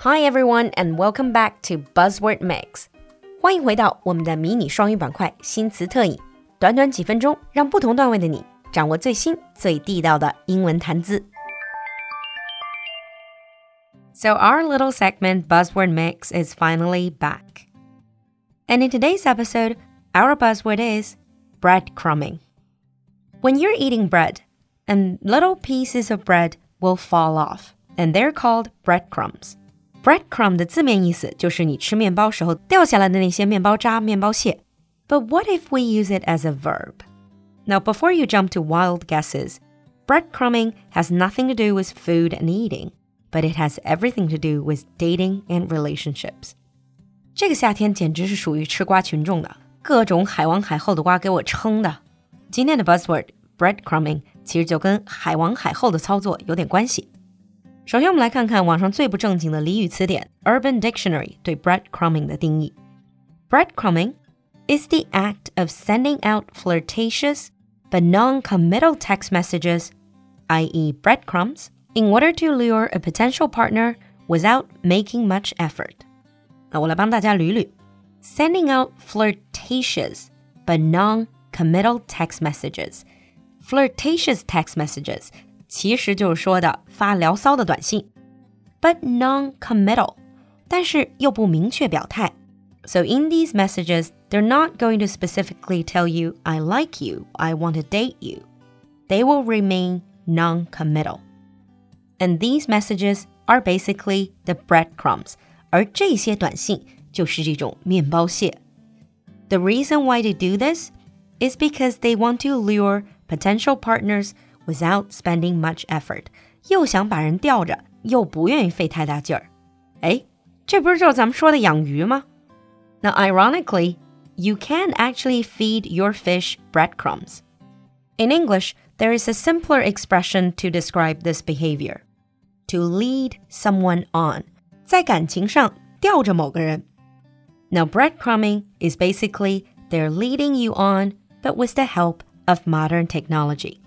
Hi everyone, and welcome back to Buzzword Mix. 欢迎回到我们的迷你双语板块新词特饮，短短几分钟，让不同段位的你掌握最新最地道的英文谈资。So our little segment Buzzword Mix is finally back. And in today's episode, our buzzword is breadcrumbing. When you're eating bread, and little pieces of bread will fall off, and they're called breadcrumbs. Breadcrumb 的字面意思就是你吃面包时候掉下来的那些面包渣、面包屑。But what if we use it as a verb? Now, before you jump to wild guesses, breadcrumbing has nothing to do with food and eating, but it has everything to do with dating and relationships. 这个夏天简直是属于吃瓜群众的，各种海王海后的瓜给我撑的。今天的 buzzword breadcrumbing 其实就跟海王海后的操作有点关系。 首先，我们来看看网上最不正经的俚语词典 Urban Dictionary 对 breadcrumbing 的定义。Breadcrumbing is the act of sending out flirtatious but non-committal text messages, i.e., breadcrumbs, in order to lure a potential partner without making much effort. 那我来帮大家捋捋：sending out flirtatious but non-committal text messages. Flirtatious text messages 其实就是说的发聊骚的短信，but non-committal，但是又不明确表态。So in these messages, they're not going to specifically tell you I like you, I want to date you. They will remain non-committal. And these messages are basically the breadcrumbs. 而这些短信就是这种面包屑。The reason why they do this is because they want to lure potential partners without spending much effort，又想把人吊着，又不愿意费太大劲儿。哎，这不是就是咱们说的养鱼吗？Now, ironically, you can actually feed your fish breadcrumbs. In English, there is a simpler expression to describe this behavior. To lead someone on. 在感情上吊着某个人。Now, breadcrumbing is basically they're leading you on, but with the help of modern technology.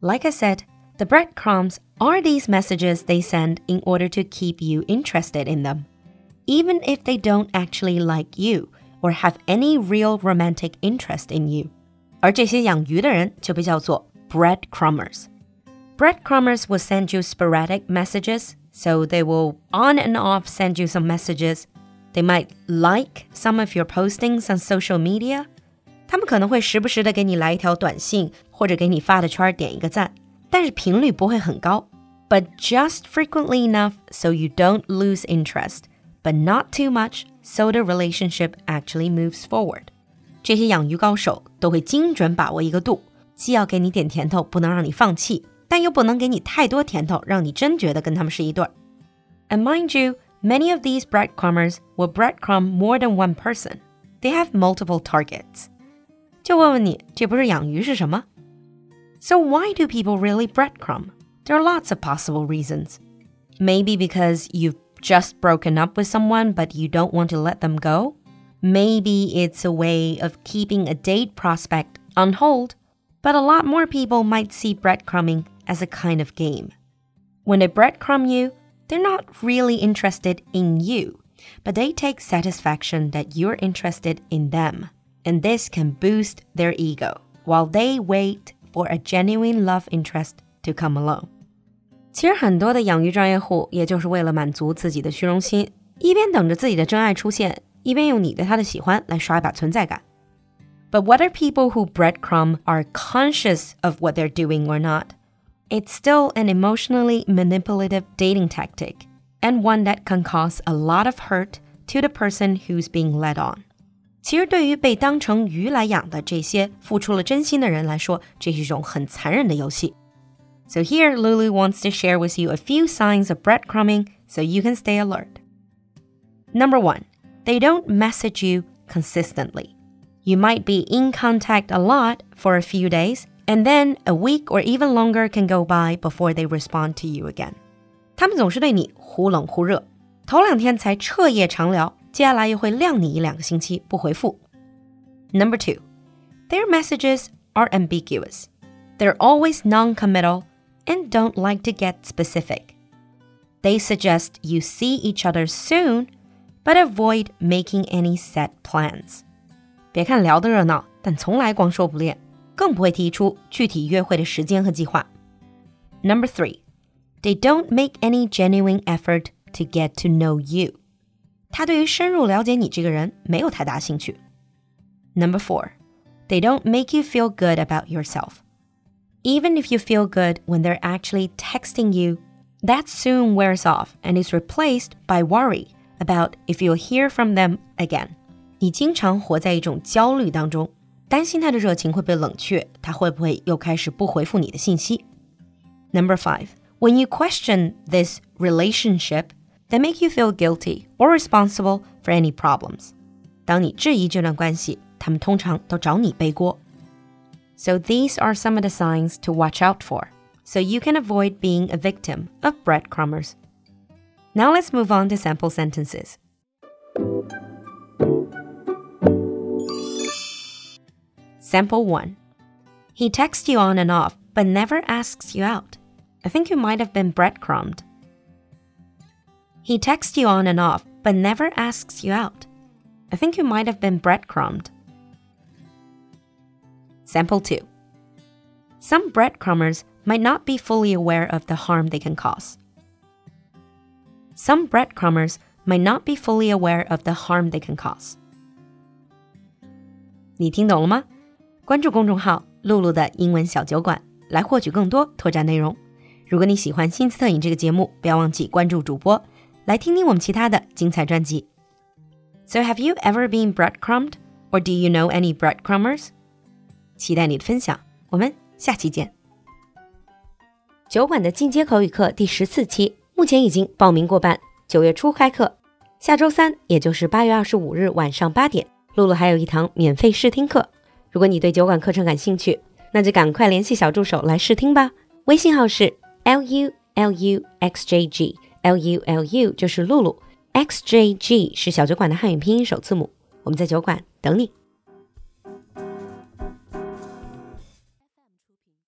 Like I said, the breadcrumbs are these messages they send in order to keep you interested in them, even if they don't actually like you or have any real romantic interest in you. 而这些养鱼的人就被叫做 breadcrumbers. Breadcrumbers will send you sporadic messages, so they will on and off send you some messages. They might like some of your postings on social media 他们可能会时不时的给你来一条短信，或者给你发的圈点一个赞，但是频率不会很高。But just frequently enough so you don't lose interest, but not too much so the relationship actually moves forward. 这些养鱼高手都会精准把握一个度，既要给你点甜头，不能让你放弃，但又不能给你太多甜头，让你真觉得跟他们是一对儿。And mind you, many of these breadcrumbers will breadcrumb more than one person. They have multiple targets. 就问问你，这不是养鱼是什么？So why do people really breadcrumb? There are lots of possible reasons. Maybe because you've just broken up with someone but you don't want to let them go. Maybe it's a way of keeping a date prospect on hold. But a lot more people might see breadcrumbing as a kind of game. When they breadcrumb you, they're not really interested in you, but they take satisfaction that you're interested in them and this can boost their ego while they wait for a genuine love interest to come along. 其实很多的养鱼专业户，也就是为了满足自己的虚荣心，一边等着自己的真爱出现，一边用你对他的喜欢来刷一把存在感。But whether people who breadcrumb are conscious of what they're doing or not, it's still an emotionally manipulative dating tactic, and one that can cause a lot of hurt to the person who's being led on. 其实，对于被当成鱼来养的这些付出了真心的人来说，这是一种很残忍的游戏。So here, Lulu wants to share with you a few signs of breadcrumbing so you can stay alert. Number one, they don't message you consistently. You might be in contact a lot for a few days, and then a week or even longer can go by before they respond to you again. 他们总是对你忽冷忽热，头两天才彻夜长聊。 接下来又会晾你一两个星期不回复。Number two, their messages are ambiguous. They're always non-committal and don't like to get specific. They suggest you see each other soon, but avoid making any set plans. 别看聊得热闹，但从来光说不练，更不会提出具体约会的时间和计划。Number three, they don't make any genuine effort to get to know you. 他对于深入了解你这个人没有太大兴趣。Number four, they don't make you feel good about yourself. Even if you feel good when they're actually texting you, that soon wears off and is replaced by worry about if you'll hear from them again. 你经常活在一种焦虑当中，担心他的热情会被冷却，他会不会又开始不回复你的信息？Number five, when you question this relationship, they make you feel guilty or responsible for any problems. 当你质疑这段关系，他们通常都找你背锅。So these are some of the signs to watch out for, so you can avoid being a victim of breadcrumbers. Now let's move on to sample sentences. Sample 1. He texts you on and off, but never asks you out. I think you might have been breadcrumbed. He texts you on and off, but never asks you out. I think you might have been breadcrumbed. Sample 2. Some breadcrumbers might not be fully aware of the harm they can cause. Some breadcrumbers might not be fully aware of the harm they can cause. 你听懂了吗？关注公众号“露露的英文小酒馆”来获取更多拓展内容。如果你喜欢《新斯特影》这个节目，不要忘记关注主播， 来听听我们其他的精彩专辑。So have you ever been breadcrumbed, or do you know any breadcrumbers？期待你的分享，我们下期见。酒馆的进阶口语课第十四期目前已经报名过半，九月初开课。下周三，也就是八月二十五日晚上八点，露露还有一堂免费试听课。如果你对酒馆课程感兴趣，那就赶快联系小助手来试听吧。微信号是 l u l u x j g L U L U 就是露露，x j g 是小酒馆的汉语拼音首字母。我们在酒馆等你。